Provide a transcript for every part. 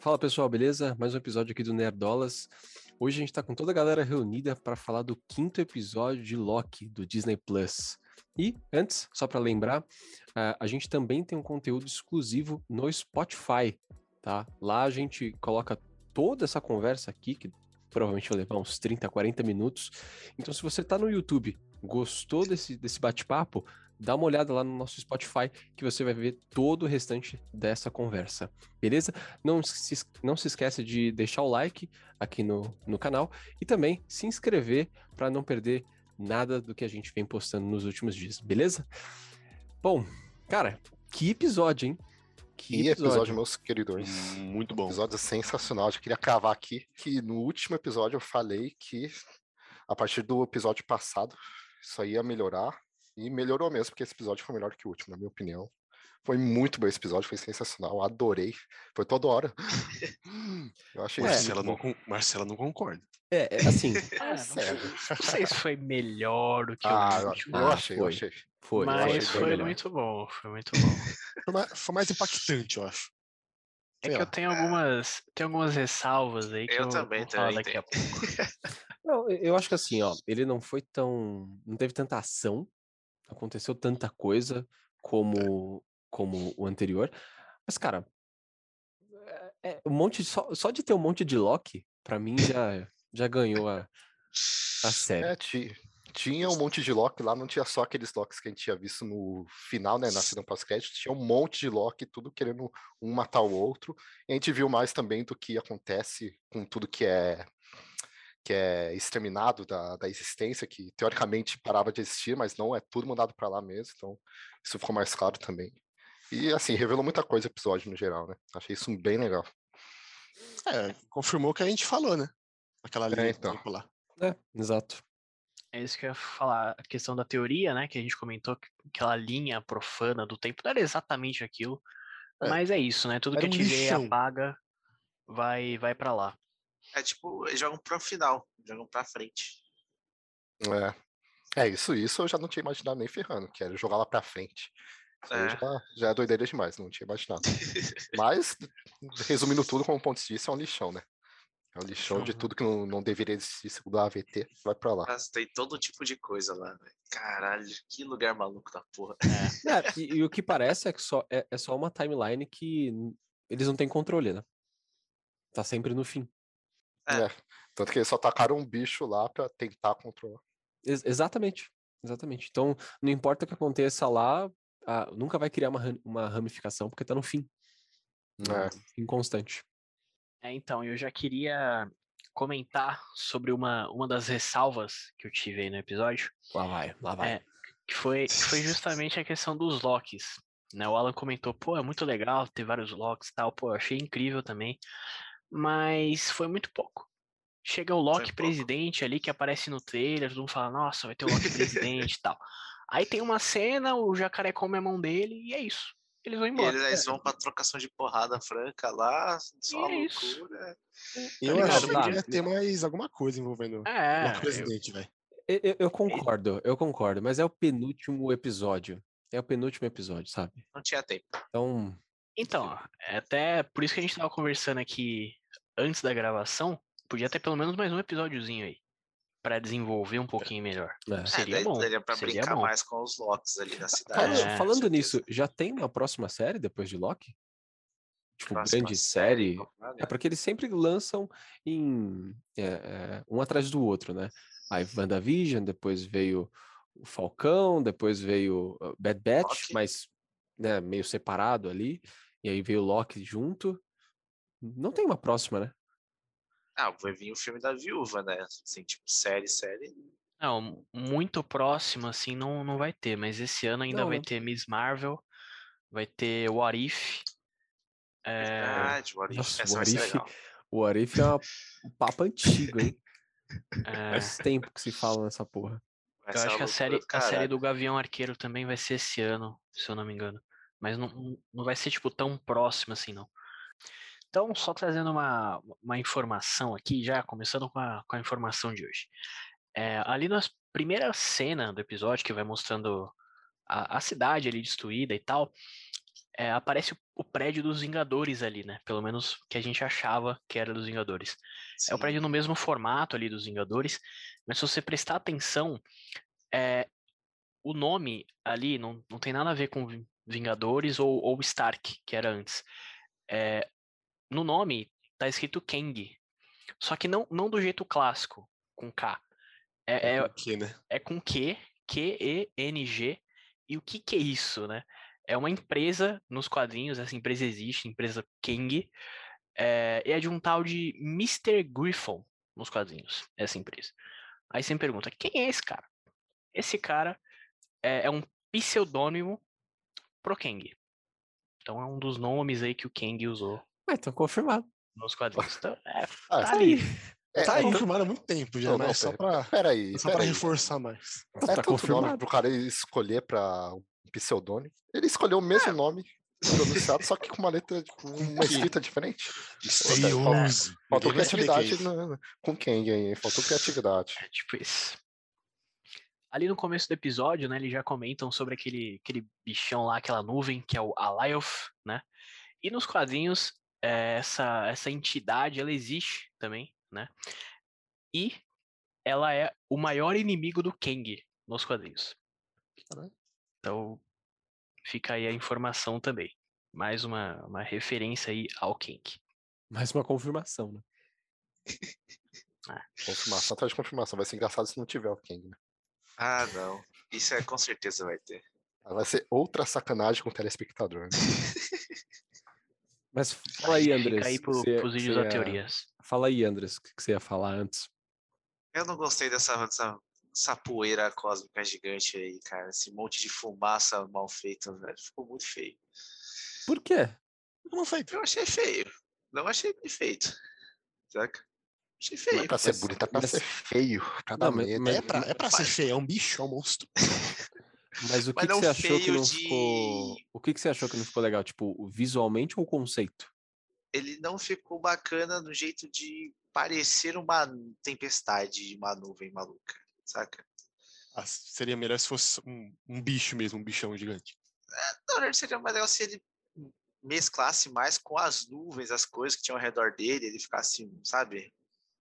Fala pessoal, beleza? Mais um episódio aqui do Nerdolas. Hoje a gente tá com toda a galera reunida para falar do quinto episódio de Loki do Disney Plus. E antes, só para lembrar, a gente também tem um conteúdo exclusivo no Spotify, tá? Lá a gente coloca toda essa conversa aqui, que provavelmente vai levar uns 30, 40 minutos. Então, se você tá no YouTube, gostou desse, desse bate-papo, dá uma olhada lá no nosso Spotify que você vai ver todo o restante dessa conversa, beleza? Não se, não se esqueça de deixar o like aqui no, no canal e também se inscrever para não perder nada do que a gente vem postando nos últimos dias, beleza? Bom, cara, que episódio, hein? Que, que episódio. episódio, meus queridos. Muito bom. Episódio sensacional. Eu queria cravar aqui que no último episódio eu falei que a partir do episódio passado isso aí ia melhorar e melhorou mesmo, porque esse episódio foi melhor que o último, na minha opinião. Foi muito bom esse episódio, foi sensacional, adorei. Foi toda hora. Eu achei Marcela, não, Marcela não concorda. É, é assim. Ah, não, não, sei se foi melhor do que ah, o último. Eu achei, foi. eu achei. Foi, mas achei foi muito bom, foi muito bom. foi, mais, foi mais impactante, eu acho. É que eu tenho algumas, tenho algumas ressalvas aí que eu, eu também vou falar daqui a pouco. Não, eu acho que assim, ó, ele não foi tão, não teve tanta ação, aconteceu tanta coisa como como o anterior. Mas, cara, é, é, um monte só, só de ter um monte de Loki, para mim já, já ganhou a, a série. É, tinha um monte de Loki lá, não tinha só aqueles Locks que a gente tinha visto no final, né, na cena pós-crédito, tinha um monte de Loki, tudo querendo um matar o outro. E a gente viu mais também do que acontece com tudo que é que é exterminado da, da existência, que teoricamente parava de existir, mas não é tudo mandado para lá mesmo, então isso ficou mais claro também. E assim, revelou muita coisa o episódio no geral, né? Achei isso bem legal. É, confirmou o que a gente falou, né? Aquela linha é, então. lá. É, exato. É isso que eu ia falar, a questão da teoria, né? Que a gente comentou, aquela linha profana do tempo, não era exatamente aquilo. É. Mas é isso, né? Tudo era que a gente vê apaga, vai, vai para lá. É tipo, eles jogam pro final, jogam pra frente. É. É, isso, isso eu já não tinha imaginado nem ferrando, que era jogar lá pra frente. É. Já, já é doideira demais, não tinha imaginado. Mas, resumindo tudo, como o Pontes disse, é um lixão, né? É um lixão de tudo que não, não deveria existir segundo a AVT, vai pra lá. Mas tem todo tipo de coisa lá, velho. Caralho, que lugar maluco da porra. É. é e, e, o que parece é que só, é, é só uma timeline que eles não têm controle, né? Tá sempre no fim. É. é. Tanto que eles só tacaram um bicho lá pra tentar controlar. Ex exatamente. Exatamente. Então, não importa o que aconteça lá, nunca vai criar uma, uma ramificação porque tá no fim. É. Fim constante. É, então, eu já queria comentar sobre uma, uma das ressalvas que eu tive aí no episódio. Lá vai, lá vai. É, que, foi, que foi justamente a questão dos locks. Né? O Alan comentou, pô, é muito legal ter vários locks e tal. Pô, eu achei incrível também mas foi muito pouco. Chega o Loki presidente ali que aparece no trailer, todo mundo fala, nossa, vai ter o Loki presidente e tal. Aí tem uma cena, o jacaré come a mão dele e é isso. Eles vão embora. E eles vão pra trocação de porrada franca lá, só e é loucura. Eu tá acho que ia ter mais alguma coisa envolvendo é, o presidente, velho. Eu, eu, eu, concordo, eu concordo, mas é o penúltimo episódio. É o penúltimo episódio, sabe? Não tinha tempo. Então. Então, é até por isso que a gente tava conversando aqui antes da gravação, podia ter pelo menos mais um episódiozinho aí. para desenvolver um pouquinho melhor. É. Seria é, bom. Seria pra seria brincar bom. mais com os Locks ali da cidade. Falando, é, falando nisso, já tem uma próxima série depois de Loki? Tipo, próxima grande série. série. É porque eles sempre lançam em é, é, um atrás do outro, né? Aí WandaVision, depois veio o Falcão, depois veio Bad Batch, Loki. mas né, meio separado ali. E aí veio Loki junto. Não tem uma próxima, né? Ah, vai vir o filme da viúva, né? Assim, tipo, série, série. Não, muito próximo, assim, não, não vai ter, mas esse ano ainda não, vai ter Miss Marvel, vai ter What If. É... Verdade, What If, Nossa, essa What If, o What If é uma, um papo antigo, hein? É... Faz tempo que se fala nessa porra. Eu acho que a série, a série do Gavião Arqueiro também vai ser esse ano, se eu não me engano. Mas não, não vai ser, tipo, tão próximo assim, não. Então, só trazendo uma, uma informação aqui, já começando com a, com a informação de hoje. É, ali na primeira cena do episódio, que vai mostrando a, a cidade ali destruída e tal, é, aparece o, o, prédio dos Vingadores ali, né? Pelo menos que a gente achava que era dos Vingadores. Sim. É o prédio no mesmo formato ali dos Vingadores, mas se você prestar atenção, é, o nome ali não, não tem nada a ver com Vingadores ou, ou Stark, que era antes. É, no nome tá escrito Kang, só que não, não do jeito clássico, com K. É, é, com Q, né? É com Q, Q-E-N-G. E o que, que é isso, né? É uma empresa nos quadrinhos, essa empresa existe, empresa Kang, é, e é de um tal de Mr. Griffon nos quadrinhos, essa empresa. Aí você me pergunta, quem é esse cara? Esse cara é, é um pseudônimo pro Kang. Então é um dos nomes aí que o Kang usou. Ah, então confirmado. Nos quadrinhos. Então, é, ah, tá ali. É, tá é, confirmado há muito tempo já, não, mas não, só pra, peraí, só pra reforçar mais. É tá confirmado. nome pro cara escolher pra um pseudônimo. Ele escolheu o mesmo é. nome pronunciado, só que com uma letra, com uma escrita diferente. Misterioso. Faltou criatividade é com quem, hein? Faltou criatividade. É tipo isso. Ali no começo do episódio, né, eles já comentam sobre aquele, aquele bichão lá, aquela nuvem, que é o Alioth, né? E nos quadrinhos, é, essa, essa entidade, ela existe também, né? E ela é o maior inimigo do Kang nos quadrinhos. Então, fica aí a informação também. Mais uma, uma referência aí ao Kang. Mais uma confirmação, né? ah. Confirmação atrás de confirmação. Vai ser engraçado se não tiver o Kang, né? Ah, não. Isso é com certeza vai ter. Vai ser outra sacanagem com o telespectador. Né? Mas fala aí, Andrés. Fica aí pro, você, pros vídeos da teorias. Fala aí, Andrés, o que você ia falar antes? Eu não gostei dessa, dessa, dessa poeira cósmica gigante aí, cara. Esse monte de fumaça mal feita, velho. Ficou muito feio. Por quê? Não feito. Eu achei feio. Não achei bem feito. Saca? Achei feio. Não é pra ser bonito, é pra mas... ser feio. Cada não, mas, mas, é pra, é pra ser feio, é um bicho, é um monstro. Mas o que, que você achou que não de... ficou. O que, que você achou que não ficou legal? Tipo, visualmente ou o conceito? Ele não ficou bacana no jeito de parecer uma tempestade, uma nuvem maluca, saca? Ah, seria melhor se fosse um, um, bicho mesmo, um bichão gigante. É, na verdade, seria mais legal se ele mesclasse mais com as nuvens, as coisas que tinham ao redor dele, ele ficasse, sabe?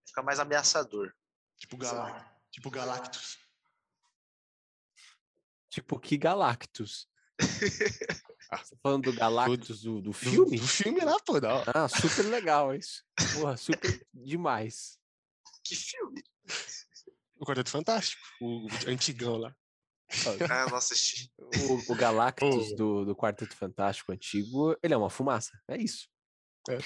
Fica mais ameaçador. Tipo, Galactus. Tipo Galactus. Tipo, que Galactus? Você tá falando do Galactus do, do filme? Do, do filme lá, pô. Não. Ah, super legal isso. Porra, super demais. Que filme? O Quarteto Fantástico, o antigão lá. Ah, eu não assisti. O, o Galactus oh. do, do Quarteto Fantástico antigo, ele é uma fumaça. É isso. É.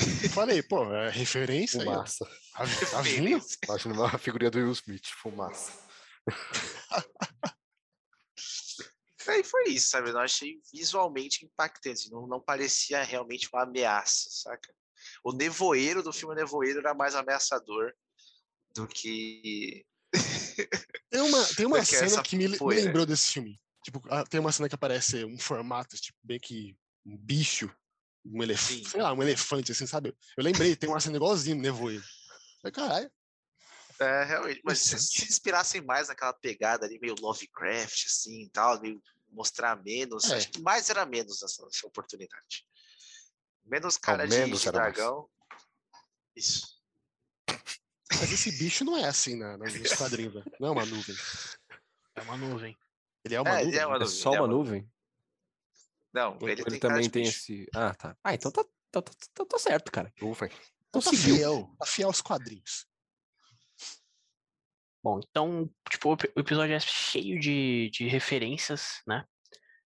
Falei, pô, é referência. Fumaça. Aí, tá, tá vindo? Imagina uma figurinha do Will Smith, fumaça. Aí foi isso, sabe? Eu achei visualmente impactante. Não, não parecia realmente uma ameaça, saca? O nevoeiro do filme Nevoeiro era mais ameaçador do que. Tem uma, tem uma cena que me, me, lembrou desse filme. Tipo, ah, tem uma cena que aparece um formato, tipo, bem que um bicho, um elefante, sei lá, um elefante, assim, sabe? Eu lembrei, tem uma cena igualzinho no Nevoeiro. Falei, caralho. É, realmente. Mas se se inspirassem mais naquela pegada ali, meio Lovecraft, assim, tal, meio mostrar menos, é. acho que mais era menos nessa, nessa oportunidade. Menos cara de, menos de dragão. Mais. Isso. Mas esse bicho não é assim na, nos quadrinhos, né? Não é uma nuvem. É uma nuvem. Ele é uma é, nuvem? É, uma nuvem. é só uma, uma nuvem? Não, ele, ele tem também tem esse. Ah, tá. Ah, então tá, tá, tá, tá, tá certo, cara. Nuvem. Então tá fiel. Tá fiel aos quadrinhos. Bom, então, tipo, o episódio é cheio de, de referências, né?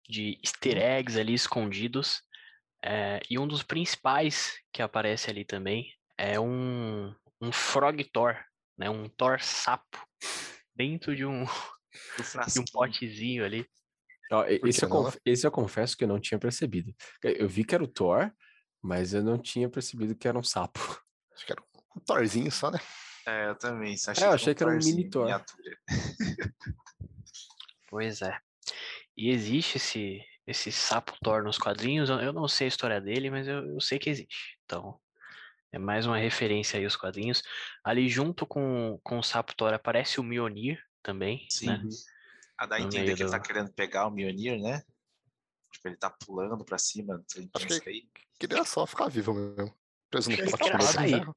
De easter uhum. eggs ali escondidos. É, e um dos principais que aparece ali também é um, um Frog Thor, né? Um Thor sapo dentro de um, de um potezinho ali. Esse, eu conf... esse eu confesso que eu não tinha percebido. Eu vi que era o Thor, mas eu não tinha percebido que era um sapo. Acho que era um Thorzinho só, né? É, eu também. é, eu achei que era um mini Thor. pois é. E existe esse, esse sapo Thor nos quadrinhos. Eu não sei a história dele, mas eu, eu sei que existe. Então, é mais uma referência aí aos quadrinhos. Ali junto com, com o sapo Thor aparece o Mjolnir também, Sim. né? A dar a entender que do... ele tá querendo pegar o Mjolnir, né? Tipo, ele tá pulando pra cima. Acho que ele queria só ficar vivo mesmo. Preso no pote.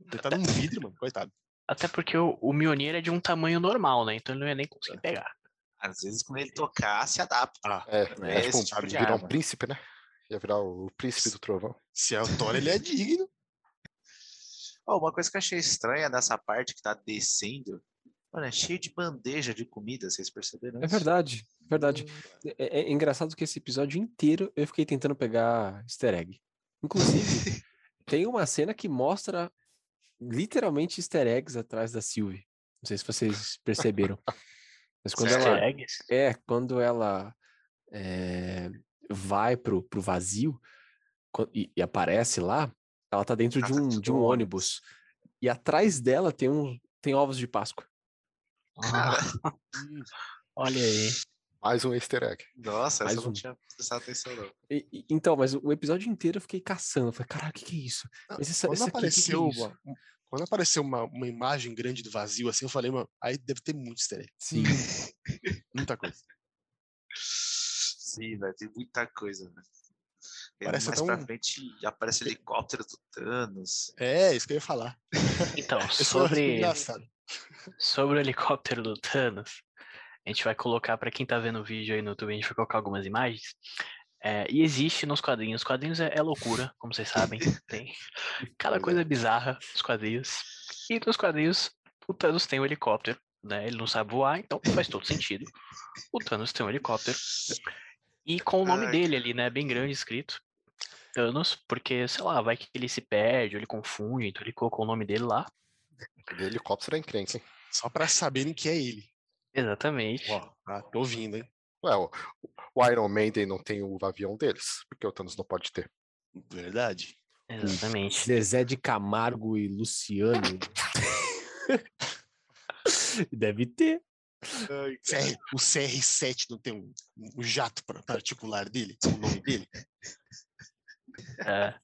Ele tá num vidro, mano. Coitado. Até porque o, o Mionir é de um tamanho normal, né? Então ele não ia nem conseguir pegar. Às vezes, quando ele tocar, se adapta. Ah, é, né? é, tipo, tipo virar arma. um príncipe, né? Ia virar o príncipe do trovão. Se é o Thor, ele é digno. Oh, uma coisa que eu achei estranha nessa parte que tá descendo, mano, é cheio de bandeja de comida, vocês perceberam é isso? É verdade, verdade. Hum. É, é, engraçado que esse episódio inteiro eu fiquei tentando pegar easter egg. Inclusive, tem uma cena que mostra literalmente easter eggs atrás da Sylvie. Não sei se vocês perceberam. Mas quando easter ela, eggs? É, quando ela é, vai pro, pro vazio e, e, aparece lá, ela tá dentro de um, de um ônibus. E atrás dela tem, um, tem ovos de Páscoa. Ah, olha aí. Mais um easter egg. Nossa, Mais essa um. eu não tinha prestado atenção, não. E, e, então, mas o episódio inteiro eu fiquei caçando. falei, caralho, o que, que é isso? Mas essa, quando, essa apareceu aqui, que que é uma, quando apareceu uma, uma imagem grande do vazio, assim, eu falei, mano, aí deve ter muito easter egg. Sim. Muita coisa. Sim, velho, tem muita coisa, velho. Parece mais tão... pra frente aparece helicóptero do Thanos. É, isso que eu ia falar. Então, sobre, sobre o helicóptero do Thanos, a gente vai colocar, para quem tá vendo o vídeo aí no YouTube, a gente vai colocar algumas imagens. É, e existe nos quadrinhos. Os quadrinhos é, é, loucura, como vocês sabem. Tem cada coisa bizarra nos quadrinhos. E nos quadrinhos, o Thanos tem um helicóptero. Né? Ele não sabe voar, então faz todo sentido. O Thanos tem um helicóptero. E com o nome Ai. dele ali, né? Bem grande escrito. Thanos, porque, sei lá, vai que ele se perde, ou ele confunde, então ele colocou o nome dele lá. O helicóptero é encrenca, hein? Só pra saberem que é ele. Exatamente. Ó, ah, tô ouvindo, hein? Ué, o, o Iron Maiden não tem o avião deles, porque o Thanos não pode ter. Verdade. Exatamente. Zezé de Camargo e Luciano. Deve ter. Ai, o CR7 não tem um, um jato particular dele, o nome dele? É,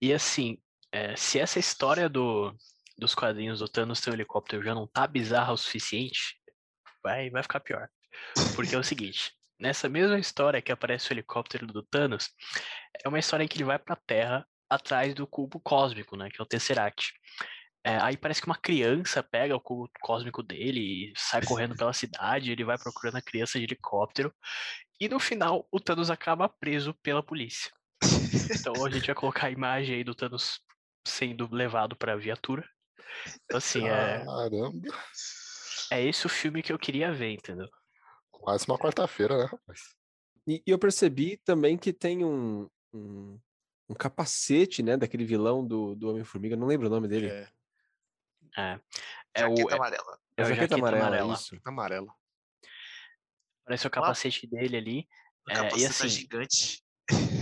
e assim, é, se essa história do, dos quadrinhos do Thanos ter um helicóptero já não tá bizarra o suficiente, vai, vai ficar pior. Porque é o seguinte, nessa mesma história que aparece o helicóptero do Thanos, é uma história em que ele vai pra Terra atrás do cubo cósmico, né, que é o Tesseract. É, aí parece que uma criança pega o cubo cósmico dele e sai correndo pela cidade, ele vai procurando a criança de helicóptero, e no final o Thanos acaba preso pela polícia. Então a gente vai colocar a imagem aí do Thanos sendo levado para a viatura. Então, assim, é. Caramba! É esse o filme que eu queria ver, entendeu? Quase uma quarta-feira, né, rapaz? E, e, eu percebi também que tem um, um, um, capacete, né, daquele vilão do, do Homem-Formiga, não lembro o nome dele. É. É, é jaqueta o, amarela. É, é o jaqueta, amarela, amarela. Isso. amarela. Parece o capacete ah, dele ali. O é, capacete e tá assim, gigante.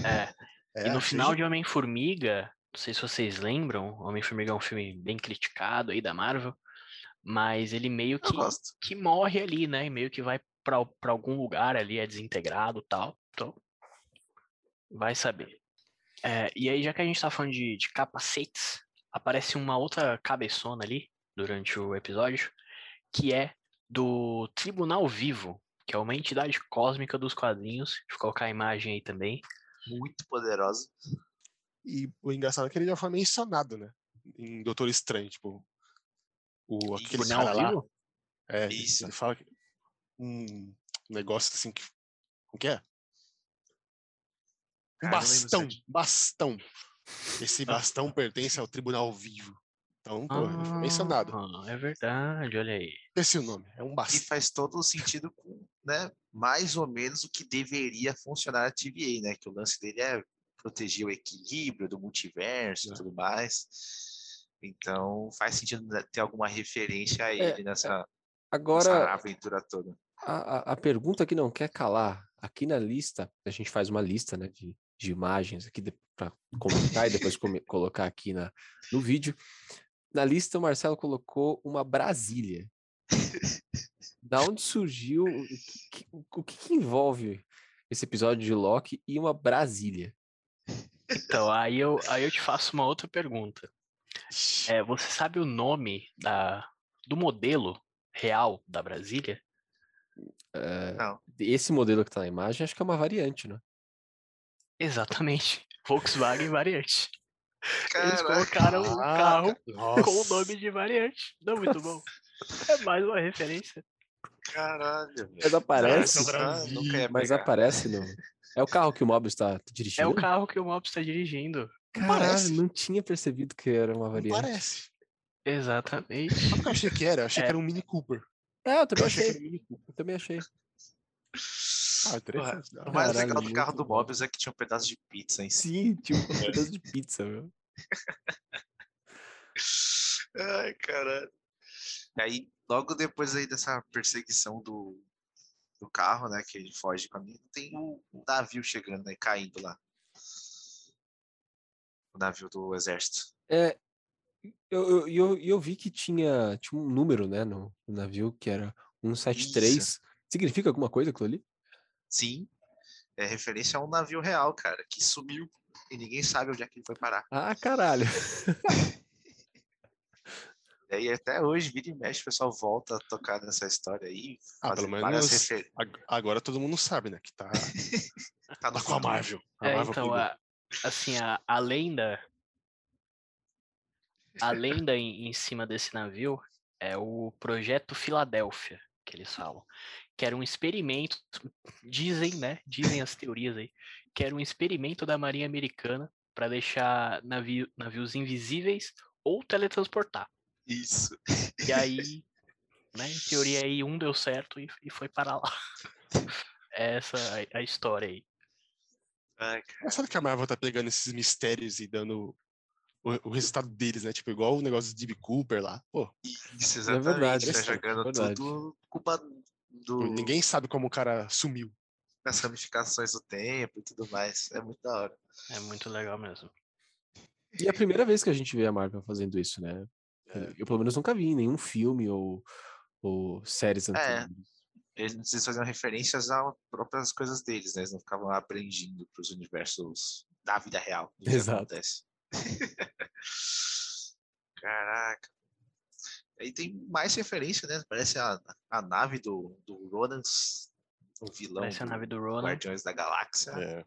É. é. e no final de Homem-Formiga, não sei se vocês lembram, Homem-Formiga é um filme bem criticado aí da Marvel, mas ele meio que, que morre ali, né? E meio que vai para algum lugar ali, é desintegrado tal. Então, vai saber. É, e aí, já que a gente tá falando de, de capacetes, aparece uma outra cabeçona ali durante o episódio, que é do Tribunal Vivo, que é uma entidade cósmica dos quadrinhos. Vou colocar a imagem aí também. Muito poderosa. E o engraçado é que ele já foi mencionado, né? Em Doutor Estranho, tipo, o, aquele Isso, cara lá. É, Isso. ele fala que um negócio assim que. O que é? Um bastão, bastão. Esse ah. bastão pertence ao Tribunal Vivo. Então, pô, ah, foi mencionado. É verdade, olha aí. Esse é o nome, é um bastão. E faz todo o sentido com, né, mais ou menos o que deveria funcionar a TVA, né? Que o lance dele é proteger o equilíbrio do multiverso e é. tudo mais. Então faz sentido ter alguma referência a é, ele é, nessa, agora, nessa aventura toda. A, a, pergunta que não quer calar, aqui na lista, a gente faz uma lista né, de, de imagens aqui para comentar e depois come, colocar aqui na, no vídeo. Na lista, o Marcelo colocou uma Brasília. da onde surgiu, o que, o que envolve esse episódio de Loki e uma Brasília? Então, aí eu, aí eu te faço uma outra pergunta. É, você sabe o nome da, do modelo real da Brasília? Uh, Não. Esse modelo que está na imagem, acho que é uma variante, né? Exatamente. Volkswagen variante. Caraca. Eles colocaram um carro Nossa. com o nome de variante. Não, é muito bom. É mais uma referência. Caralho. Mas aparece. mas aparece no. É o carro que o Mob está dirigindo? É o carro que o Mob está dirigindo. Caralho, parece. não tinha percebido que era uma variante. Não parece. Exatamente. Sabe o que eu achei que era? Eu achei é. que era um Mini Cooper. É, eu também eu achei. achei eu também achei. Ah, o mais legal do carro do Mobius é que tinha um pedaço de pizza em si. Sim, tinha um pedaço de pizza, meu. Ai, caralho. Aí, logo depois aí dessa perseguição do, do carro, né, que ele foge com a mina, tem o navio chegando, né, caindo lá. O navio do exército. É, eu, eu, eu vi que tinha, tinha um número, né, no, no navio, que era 173. Isso. Significa alguma coisa aquilo ali? Sim. É referência a um navio real, cara, que sumiu e ninguém sabe onde é que ele foi parar. Ah, caralho. E aí até hoje, vira e mexe, o pessoal volta a tocar nessa história aí. Ah, pelo menos refer... agora todo mundo sabe, né? Que tá, tá, tá com a Marvel. A é, Marvel então, a, assim, a, a lenda. A lenda em, em cima desse navio é o Projeto Filadélfia, que eles falam. Que era um experimento, dizem, né? Dizem as teorias aí, que era um experimento da Marinha Americana para deixar navio, navios invisíveis ou teletransportar. Isso. E aí, né, em teoria aí um deu certo e, e foi para lá. Essa é a história aí. Ai, Mas sabe que a Marvel tá pegando esses mistérios e dando o, o, resultado deles, né? Tipo, igual o negócio de Deep Cooper lá. Pô, isso, exatamente. É verdade. Tá jogando é verdade. tudo culpa do... Ninguém sabe como o cara sumiu. As ramificações do tempo e tudo mais. É muito da hora. É muito legal mesmo. E é a primeira vez que a gente vê a Marvel fazendo isso, né? É. Eu, pelo menos, nunca vi em nenhum filme ou, ou séries é, anteriores. É, eles faziam referências às próprias coisas deles, né? Eles não ficavam aprendindo para os universos da vida real. Exato. Caraca. Aí tem mais referência, né? Parece a, a nave do, do Ronan, o vilão. Parece a nave do Ronan. Guardiões da Galáxia. É.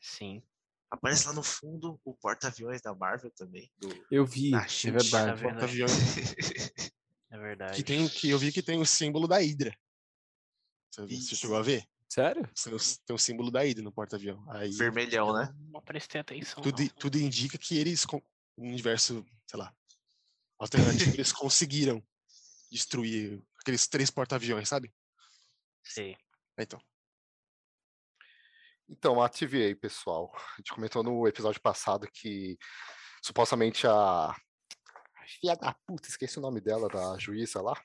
Sim. Aparece lá no fundo o porta-aviões da Marvel também. Do, eu vi, é verdade. Porta-aviões. é verdade. Que, tem, que eu vi que tem o símbolo da Hydra. Você, você chegou a ver? Sério? Tem o símbolo da Hydra no porta-avião. Vermelhão, né? Não prestei atenção. Tudo, tudo indica que eles, no universo, sei lá, alternativo, eles conseguiram destruir aqueles três porta-aviões, sabe? Sim. Então. Então, a TVA, pessoal. A gente comentou no episódio passado que supostamente a. Filha da puta, esqueci o nome dela, da juíza lá.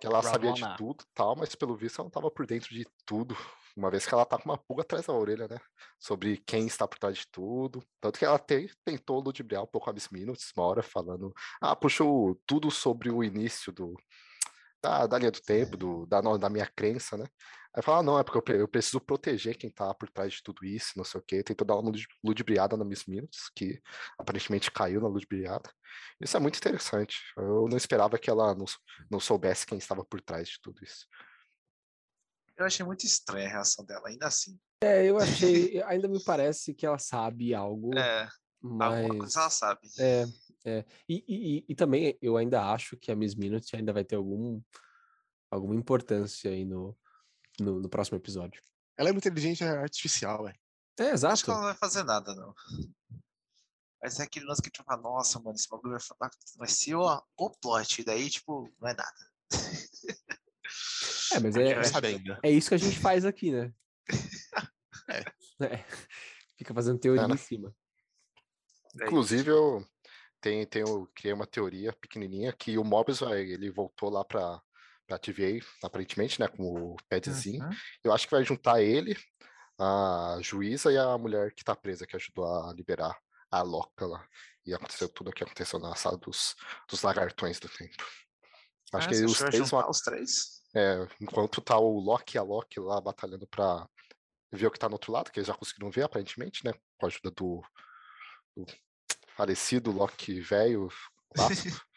Que ela sabia de tudo tal, mas pelo visto ela não estava por dentro de tudo. Uma vez que ela tá com uma pulga atrás da orelha, né? Sobre quem está por trás de tudo. Tanto que ela te, tentou ludibriar um pouco a Miss Minutes, uma hora falando. Ah, puxou tudo sobre o início do, da, da linha do tempo, do, da, da minha crença, né? Aí fala, ah, não, é porque eu, eu, preciso proteger quem tá por trás de tudo isso, não sei o quê. Tentou dar uma ludibriada na Miss Minutes, que aparentemente caiu na ludibriada. Isso é muito interessante. Eu não esperava que ela não, não soubesse quem estava por trás de tudo isso. Eu achei muito estranha a reação dela, ainda assim. É, eu achei. ainda me parece que ela sabe algo. É. Mas... Alguma coisa ela sabe. É, é. E, e, e, também eu ainda acho que a Miss Minutes ainda vai ter algum, alguma importância aí no, no, no próximo episódio. Ela é uma inteligência artificial, é. É, exato. Acho que ela não vai fazer nada, não. Vai ser aquele lance que a gente vai falar, nossa, mano, esse bagulho vai, vai ser o, o plot, e daí, tipo, não é nada. É, mas é, é, é, isso que a gente faz aqui, né? é. é. Fica fazendo teoria em cima. É Inclusive, eu tenho, tenho, criei uma teoria pequenininha que o Mobius ele voltou lá para pra TVA, aparentemente, né, com o Padzinho. Uhum. Eu acho que vai juntar ele, a juíza e a mulher que tá presa, que ajudou a liberar a Loca lá. E aconteceu tudo o que aconteceu na sala dos, dos lagartões do tempo. Acho ah, que os três vão. Os três? É, enquanto tá o Loki e a Loki lá batalhando pra ver o que tá no outro lado, que eles já conseguiram ver, aparentemente, né? Com a ajuda do, do falecido Loki velho clássico.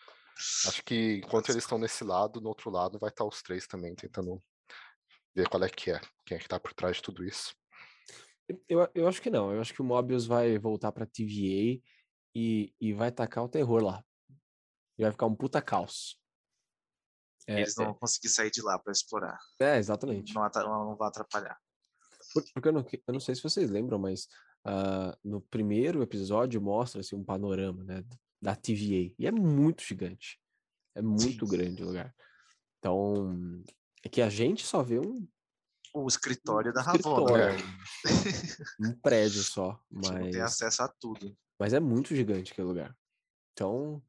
Acho que enquanto eles estão nesse lado, no outro lado vai estar os três também tentando ver qual é que é, quem é que tá por trás de tudo isso. Eu, eu acho que não. Eu acho que o Mobius vai voltar pra TVA e, e vai tacar o terror lá. E vai ficar um puta caos. É, Eles não é. vão conseguir sair de lá para explorar. É, exatamente. Não, não, não vai atrapalhar. Porque eu não, eu não sei se vocês lembram, mas uh, no primeiro episódio mostra-se um panorama né, da TVA. E é muito gigante. É muito Sim. grande o lugar. Então, é que a gente só vê um. O escritório um da Ravonna. Né? um prédio só. Mas... Não tem acesso a tudo. Mas é muito gigante aquele lugar. Então,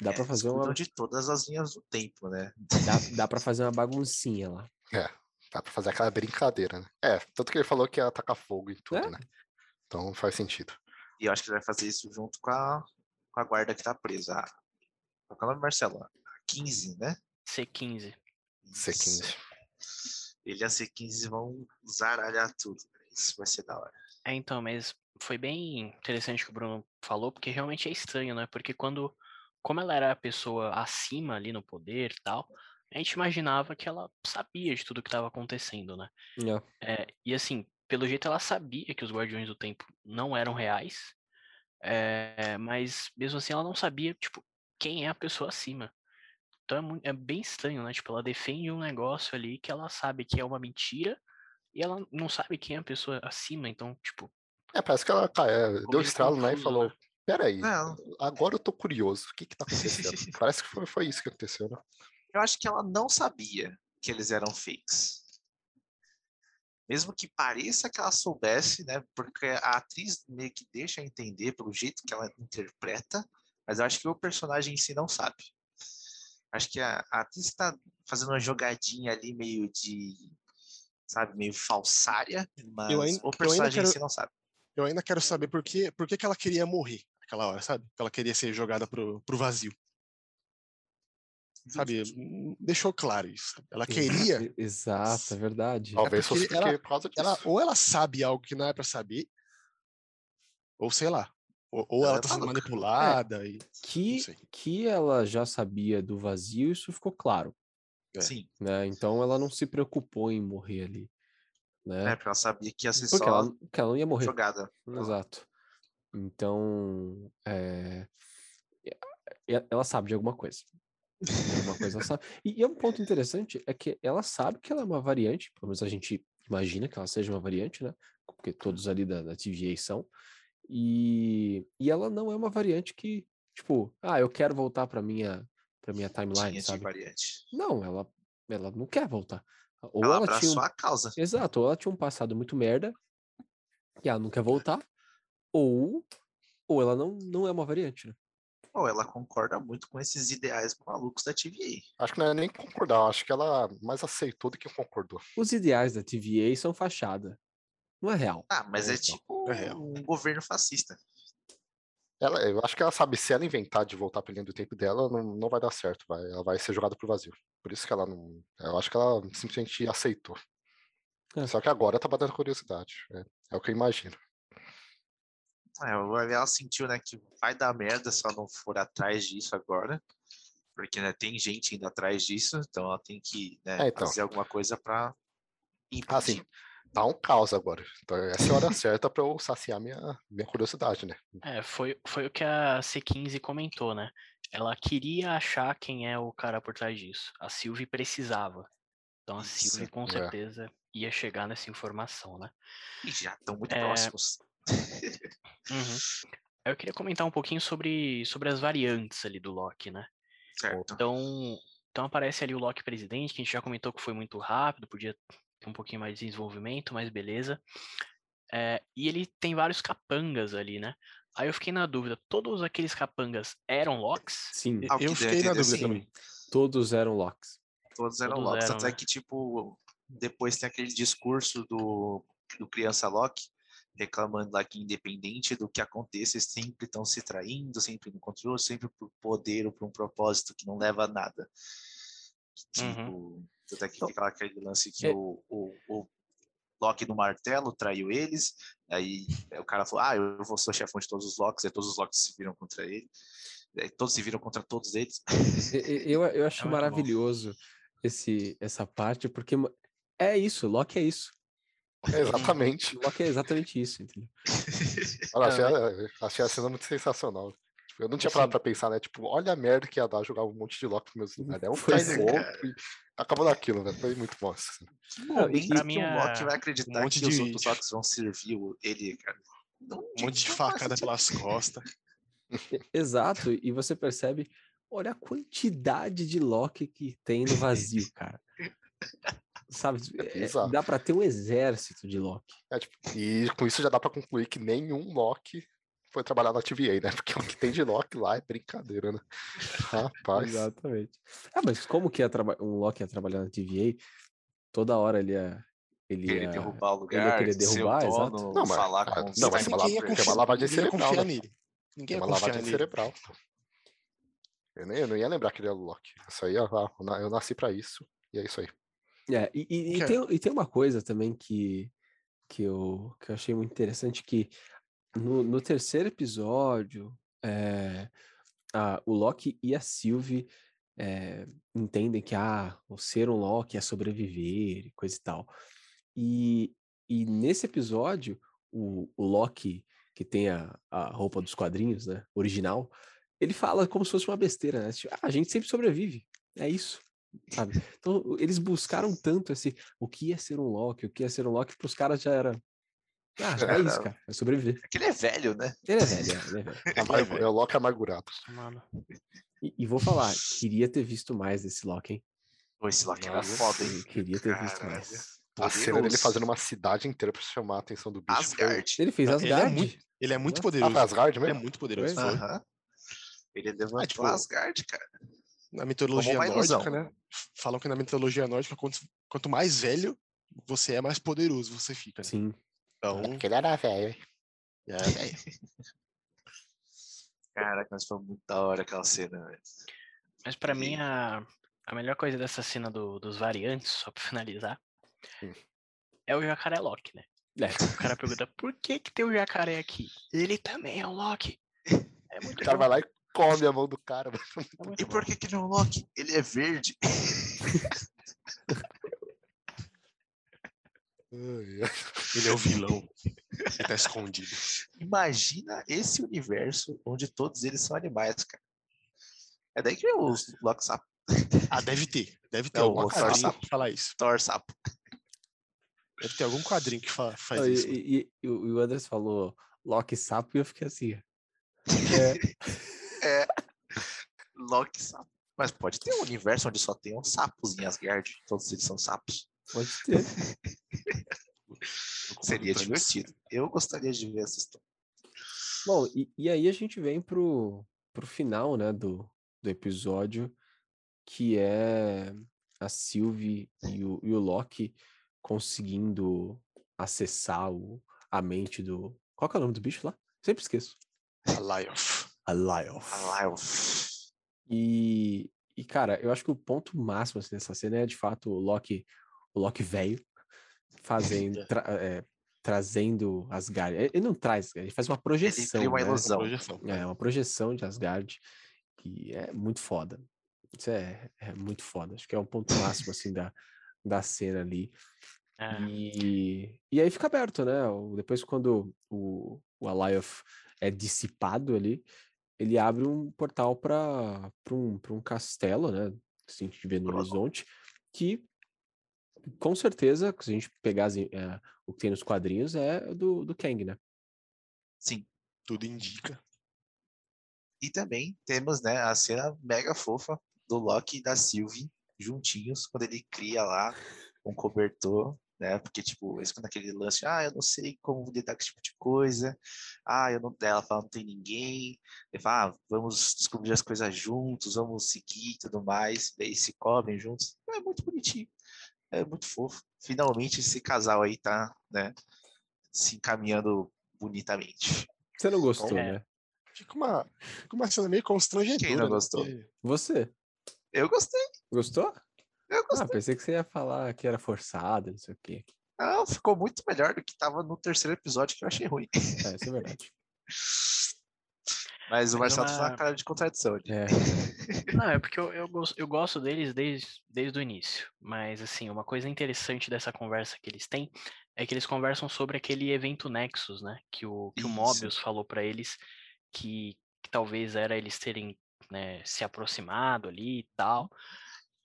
dá é, para fazer uma. de todas as linhas do tempo, né? Dá, dá para fazer uma baguncinha lá. É, dá pra fazer aquela brincadeira, né? É, tanto que ele falou que ia atacar fogo e tudo, é. né? Então faz sentido. E eu acho que ele vai fazer isso junto com a, com a guarda que tá presa. Qual é o nome, Marcelo? A 15, né? C15. C15. Ele e a C15 vão zaralhar tudo. Isso vai ser da hora. É, então, mas foi bem interessante o que o Bruno falou, porque realmente é estranho, né? Porque quando, como ela era a pessoa acima ali no poder e tal, a gente imaginava que ela sabia de tudo que estava acontecendo, né? Yeah. É, e assim, pelo jeito ela sabia que os Guardiões do Tempo não eram reais, é, mas mesmo assim ela não sabia, tipo, quem é a pessoa acima. Então é, muito, é, bem estranho, né? Tipo, ela defende um negócio ali que ela sabe que é uma mentira e ela não sabe quem é a pessoa acima, então, tipo. É, parece que ela é, deu estralo, né? E falou: né? Peraí, agora eu tô curioso, o que que tá acontecendo? parece que foi, foi isso que aconteceu, né? Eu acho que ela não sabia que eles eram fakes. Mesmo que pareça que ela soubesse, né? Porque a atriz meio que deixa entender pelo jeito que ela interpreta, mas eu acho que o personagem em si não sabe. Acho que a, a atriz está fazendo uma jogadinha ali meio de, sabe, meio falsária, mas ainda, o personagem quero, em si não sabe. Eu ainda quero saber por que, por que, que ela queria morrer naquela hora, sabe? Que ela queria ser jogada pro, pro vazio. Sabe, deixou claro isso. Ela queria. Exato, é verdade. Talvez é fosse ela, por causa disso. Ela, ou ela sabe algo que não é para saber, ou sei lá, ou, ou ela está sendo manipulada. É, e, que, que ela já sabia do vazio, isso ficou claro. É, Sim. Né? Então ela não se preocupou em morrer ali. Né? É, porque ela sabia que ia ser porque só ela, que ela não ia morrer. jogada. Exato. Então, é... ela sabe de alguma coisa. Alguma coisa sabe. E, e é um ponto interessante é que ela sabe que ela é uma variante, pelo menos a gente imagina que ela seja uma variante, né? Porque todos ali da, da TVA são. E, e ela não é uma variante que, tipo, ah, eu quero voltar para minha para minha timeline, tinha sabe? variante. Não, ela ela não quer voltar. Ou ela, ela tinha um... a causa. Exato, ou ela tinha um passado muito merda e ela não quer voltar, ou ou ela não não é uma variante, né? Ou ela concorda muito com esses ideais malucos da TVA. Acho que não é nem concordar, acho que ela mais aceitou do que concordou. Os ideais da TVA são fachada. Não é real. Ah, mas é, é tipo é um governo fascista. Ela, eu acho que ela sabe, se ela inventar de voltar pra linha do tempo dela, não, não vai dar certo. Vai, ela vai ser jogada pro vazio. Por isso que ela não. Eu acho que ela simplesmente aceitou. É. Só que agora tá batendo curiosidade. É, é o que eu imagino. É, ela sentiu, né, que vai dar merda se ela não for atrás disso agora. Porque, né, tem gente indo atrás disso, então ela tem que né, é, então. fazer alguma coisa pra impedir. Ah, sim tá um caos agora. Então essa é a hora certa para eu saciar minha, minha curiosidade, né? É, foi, foi o que a C15 comentou, né? Ela queria achar quem é o cara por trás disso. A Sylvie precisava. Então a Sylvie com é. certeza é. ia chegar nessa informação, né? E já estão muito é... próximos. Uhum. Eu queria comentar um pouquinho sobre, sobre as variantes ali do Loki, né? Certo. Então, então aparece ali o Loki presidente, que a gente já comentou que foi muito rápido, podia tem um pouquinho mais de desenvolvimento, mas beleza. É, e ele tem vários capangas ali, né? Aí eu fiquei na dúvida, todos aqueles capangas eram locks? Sim, eu fiquei na dúvida sim. também. Todos eram locks. Todos eram todos locks, eram, até né? que tipo, depois tem aquele discurso do, do criança Loki, reclamando lá que independente do que aconteça, eles sempre estão se traindo, sempre no controle, sempre por poder ou por um propósito que não leva a nada. Uhum. Tipo, uhum. Até que fica lá aquele lance que é. o, o, o Loki no martelo traiu eles. Aí o cara falou: Ah, eu vou ser o chefão de todos os Locks. E todos os Locks se viram contra ele. Aí todos se viram contra todos eles. Eu, eu acho é maravilhoso esse, essa parte, porque é isso, Loki é isso. É exatamente. O Loki é exatamente isso, entendeu? Olha, achei, a, achei a cena muito sensacional. Tipo, eu não tinha parado pra pensar, né? Tipo, olha a merda que ia dar jogar um monte de Loki pros meus lugares. É um cai no outro e acabou daquilo, velho. Foi muito bom. Assim. Não, e pra mim, o Loki vai acreditar um que de... os outros Locks vão servir ele, cara. Não, um monte de facada pelas costas. Exato, e você percebe, olha a quantidade de Loki que tem no vazio, cara. Sabe, é, é dá para ter um exército de Loki. É, tipo, e com isso já dá para concluir que nenhum Loki foi trabalhar na TVA, né? Porque o que tem de Loki lá é brincadeira, né? Rapaz. Exatamente. Ah, mas como que um Loki ia trabalhar na TVA? Toda hora ele ia. Ele ia derrubar o lugar, ele ia derrubar, exato. Não, mas, falar com não, mas uma, é uma lavagem cerebral. Né? Nele. Ninguém é uma lavagem nele. cerebral. Eu, nem, eu não ia lembrar que ele era o Loki. Isso aí, eu nasci pra isso, e é isso aí. É, e, e, e, tem, e tem uma coisa também que, que, eu, que eu achei muito interessante, que no, no terceiro episódio, é, a, o Loki e a Sylvie é, entendem que ah, o ser um Loki é sobreviver e coisa e tal. E, e nesse episódio, o, o Loki, que tem a, a roupa dos quadrinhos, né, original, ele fala como se fosse uma besteira, né? Tipo, ah, a gente sempre sobrevive, é isso sabe? Então, eles buscaram tanto esse, o que é ser um Loki, o que é ser um Loki, para os caras já era. Ah, é isso, cara, é sobreviver. É que ele é velho, né? Ele é velho, é, ele é velho. É, é o Loki amargurado. Mano. E, e, vou falar, queria ter visto mais desse Loki, hein? Pô, esse Loki era foda, hein? Queria ter visto mais. A cena dele fazendo uma cidade inteira pra chamar a atenção do bicho. Asgard. Ele fez Asgard. Ele é muito, ele é muito poderoso. Ah, Asgard mesmo? Ele é muito poderoso. Uh -huh. Ele levantou ah, tipo, Asgard, cara na mitologia nórdica, né? Falam que na mitologia nórdica, quanto, quanto mais velho você é, mais poderoso você fica. Né? Sim. Então... É porque ele era velho. É, velho. Caraca, mas foi muito da hora aquela cena. Mas para mim, a, a melhor coisa dessa cena do, dos variantes, só pra finalizar, hum. é o jacaré Loki, né? É. O cara pergunta, por que que tem o jacaré aqui? Ele também é o Loki. É muito o cara vai lá e come a mão do cara. E por que que não é o Loki? Ele é verde. Ele é o vilão. Ele tá escondido. Imagina esse universo onde todos eles são animais, cara. É daí que o Loki sapo. Ah, deve ter. Deve ter não, algum quadrinho que fala isso. Thor sapo. Deve ter algum quadrinho que fa faz não, isso. E, e, e, o Andres falou Loki sapo e eu fiquei assim. É. É. Loki sapo. Mas pode ter um universo onde só tem uns sapos em Asgard. Todos eles são sapos. Pode ter. Seria divertido. Eu gostaria de ver essa história. Bom, e, e, aí a gente vem pro, pro final, né, do, do episódio, que é a Sylvie e o, e o Loki conseguindo acessar o, a mente do. Qual é o nome do bicho lá? Sempre esqueço. Alioth. Alioth. Alioth. E, e, cara, eu acho que o ponto máximo assim, dessa cena é de fato o Loki, o Loki velho, fazendo, tra, é, trazendo Asgard. Ele não traz, ele faz uma projeção. Ele uma né? ilusão. É, uma projeção de Asgard, que é muito foda. Isso é, é muito foda. Acho que é o ponto máximo, assim, da, da cena ali. É. E, e aí fica aberto, né? Depois, quando o, o Alioth é dissipado ali, ele abre um portal para um, um castelo, né? Que a gente vê no horizonte, que com certeza, se a gente pegar é, o que tem nos quadrinhos, é do, do Kang, né? Sim. Tudo indica. E também temos né, a cena mega fofa do Loki e da Sylvie juntinhos, quando ele cria lá um cobertor né? Porque, tipo, eles naquele lance, ah, eu não sei como lidar com esse tipo de coisa, ah, eu não, ela fala, não tem ninguém, ele fala, ah, vamos descobrir as coisas juntos, vamos seguir e tudo mais, daí se cobrem juntos, é muito bonitinho, é muito fofo. Finalmente esse casal aí tá, né, se encaminhando bonitamente. Você não gostou, é. né? Fica uma, fica uma cena meio constrangedora. Quem não gostou? Porque... Você. Eu gostei. Gostou? Eu ah, gostei. Ah, pensei que você ia falar que era forçado, não sei o quê. Não, ficou muito melhor do que estava no terceiro episódio, que eu achei ruim. É, isso é verdade. Mas o Marcelo uma... tá na cara de contradição. É. Não, é porque eu, eu, eu gosto deles desde, desde o início. Mas, assim, uma coisa interessante dessa conversa que eles têm é que eles conversam sobre aquele evento Nexus, né? Que o, que o Mobius falou para eles que, que, talvez era eles terem né, se aproximado ali e tal.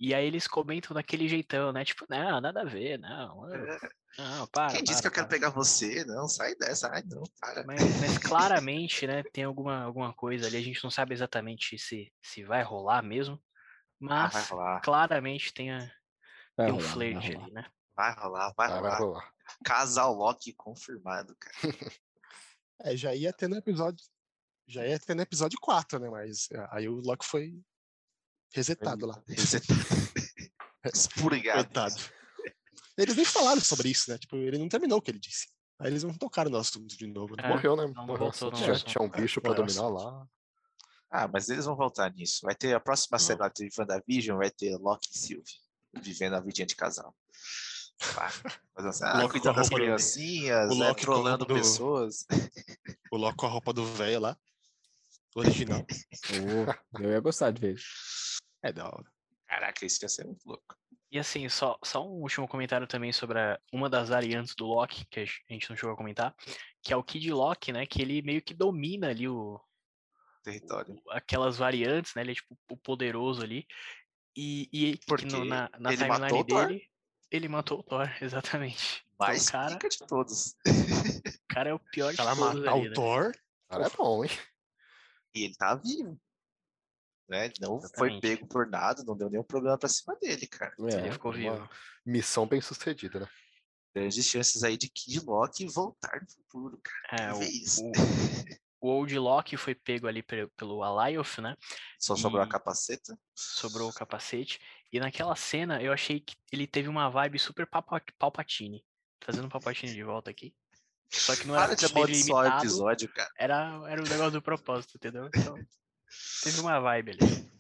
E aí eles comentam daquele jeitão, né? Tipo, não, nada a ver, não. Eu, não, para. Quem disse para, que eu quero pegar você? Não, sai dessa. Ai, não, para. Mas, mas, claramente, né, tem alguma, alguma coisa ali. A gente não sabe exatamente se, se vai rolar mesmo. Mas ah, rolar. claramente tem, a, tem um flerte ali, né? Vai rolar, vai, vai rolar. Vai rolar. Casal Loki confirmado, cara. é, já ia ter no episódio. Já ia ter no episódio 4, né? Mas é, aí o Loki foi Resetado lá. Resetado. Expurgado. Coitado. Eles nem falaram sobre isso, né? Tipo, ele não terminou o que ele disse. Aí eles não tocaram no assunto de novo. Né? É, Morreu, né? Morreu. Tinha, tinha um bicho é, pra dominar lá. Ah, mas eles vão voltar nisso. Vai ter a próxima não. série de WandaVision, vai ter Loki e Sylvie vivendo a vidinha de casal. Mas assim, ah, cuidando das criancinhas, né, trolando do... pessoas. O Loki com a roupa do velho lá. Original. oh, eu ia gostar de ver. É da hora. Caraca, isso ia ser muito louco. E assim, só, só um último comentário também sobre a, uma das variantes do Loki, que a gente não chegou a comentar, que é o Kid Loki, né? Que ele meio que domina ali o território. O, aquelas variantes, né? Ele é tipo o poderoso ali. E, e Porque no, na, na timeline dele, ele matou o Thor, exatamente. Então, Mais então, cara, de todos. O cara é o pior de todos. matar o né? Thor, cara é bom, hein? E ele tá vivo né? Não Exatamente. foi pego por nada, não deu nenhum problema pra cima dele, cara. É, ele ficou vivo. Missão bem sucedida, né? Grandes chances aí de Kid Loki voltar no futuro, cara. É, o, o, o, Old Loki foi pego ali pelo Alioth, né? Só sobrou a capaceta? Sobrou o capacete. E naquela cena eu achei que ele teve uma vibe super Palpatine. Trazendo o Palpatine de volta aqui. Só que não era Para de amaldiçoar o episódio, cara. Era, era o negócio do propósito, entendeu? Então, Teve uma vibe ali.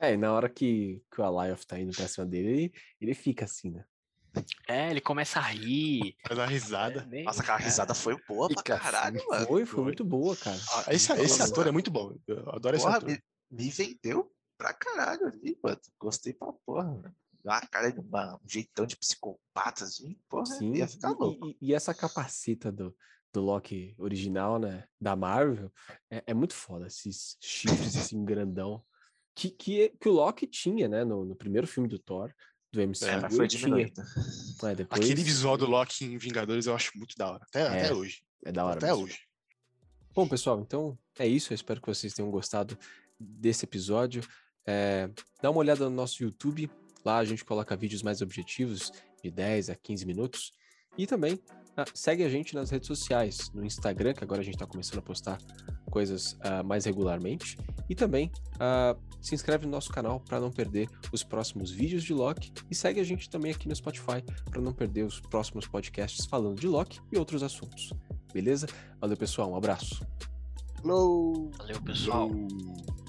É, e na hora que, que o Alioth tá indo pra cima dele, ele, ele fica assim, né? É, ele começa a rir. Faz uma risada. É. Nossa, aquela risada foi boa pra caralho, assim, mano. Foi, foi muito boa, cara. Ah, esse, esse ator é muito bom. Eu adoro porra, esse ator. Me, me, vendeu pra caralho ali, mano. Gostei pra porra, mano. Uma cara de uma, um jeitão de psicopata, assim, porra, Sim, ia ficar louco. E, e essa capacita do, do Loki original, né? Da Marvel, é, é muito foda. Esses chifres assim, grandão. Que, que, que o Loki tinha, né? No, no primeiro filme do Thor, do MCU. É, foi tinha. É, depois... Aquele visual do Loki em Vingadores eu acho muito da hora. Até, é, até hoje. É da hora. Até mesmo. hoje. Bom, pessoal, então é isso. Eu espero que vocês tenham gostado desse episódio. É, dá uma olhada no nosso YouTube. Lá a gente coloca vídeos mais objetivos, de 10 a 15 minutos. E também ah, segue a gente nas redes sociais, no Instagram, que agora a gente está começando a postar coisas uh, mais regularmente. E também uh, se inscreve no nosso canal para não perder os próximos vídeos de Loki. E segue a gente também aqui no Spotify para não perder os próximos podcasts falando de Loki e outros assuntos. Beleza? Valeu, pessoal. Um abraço. Hello. Valeu, pessoal. Hello.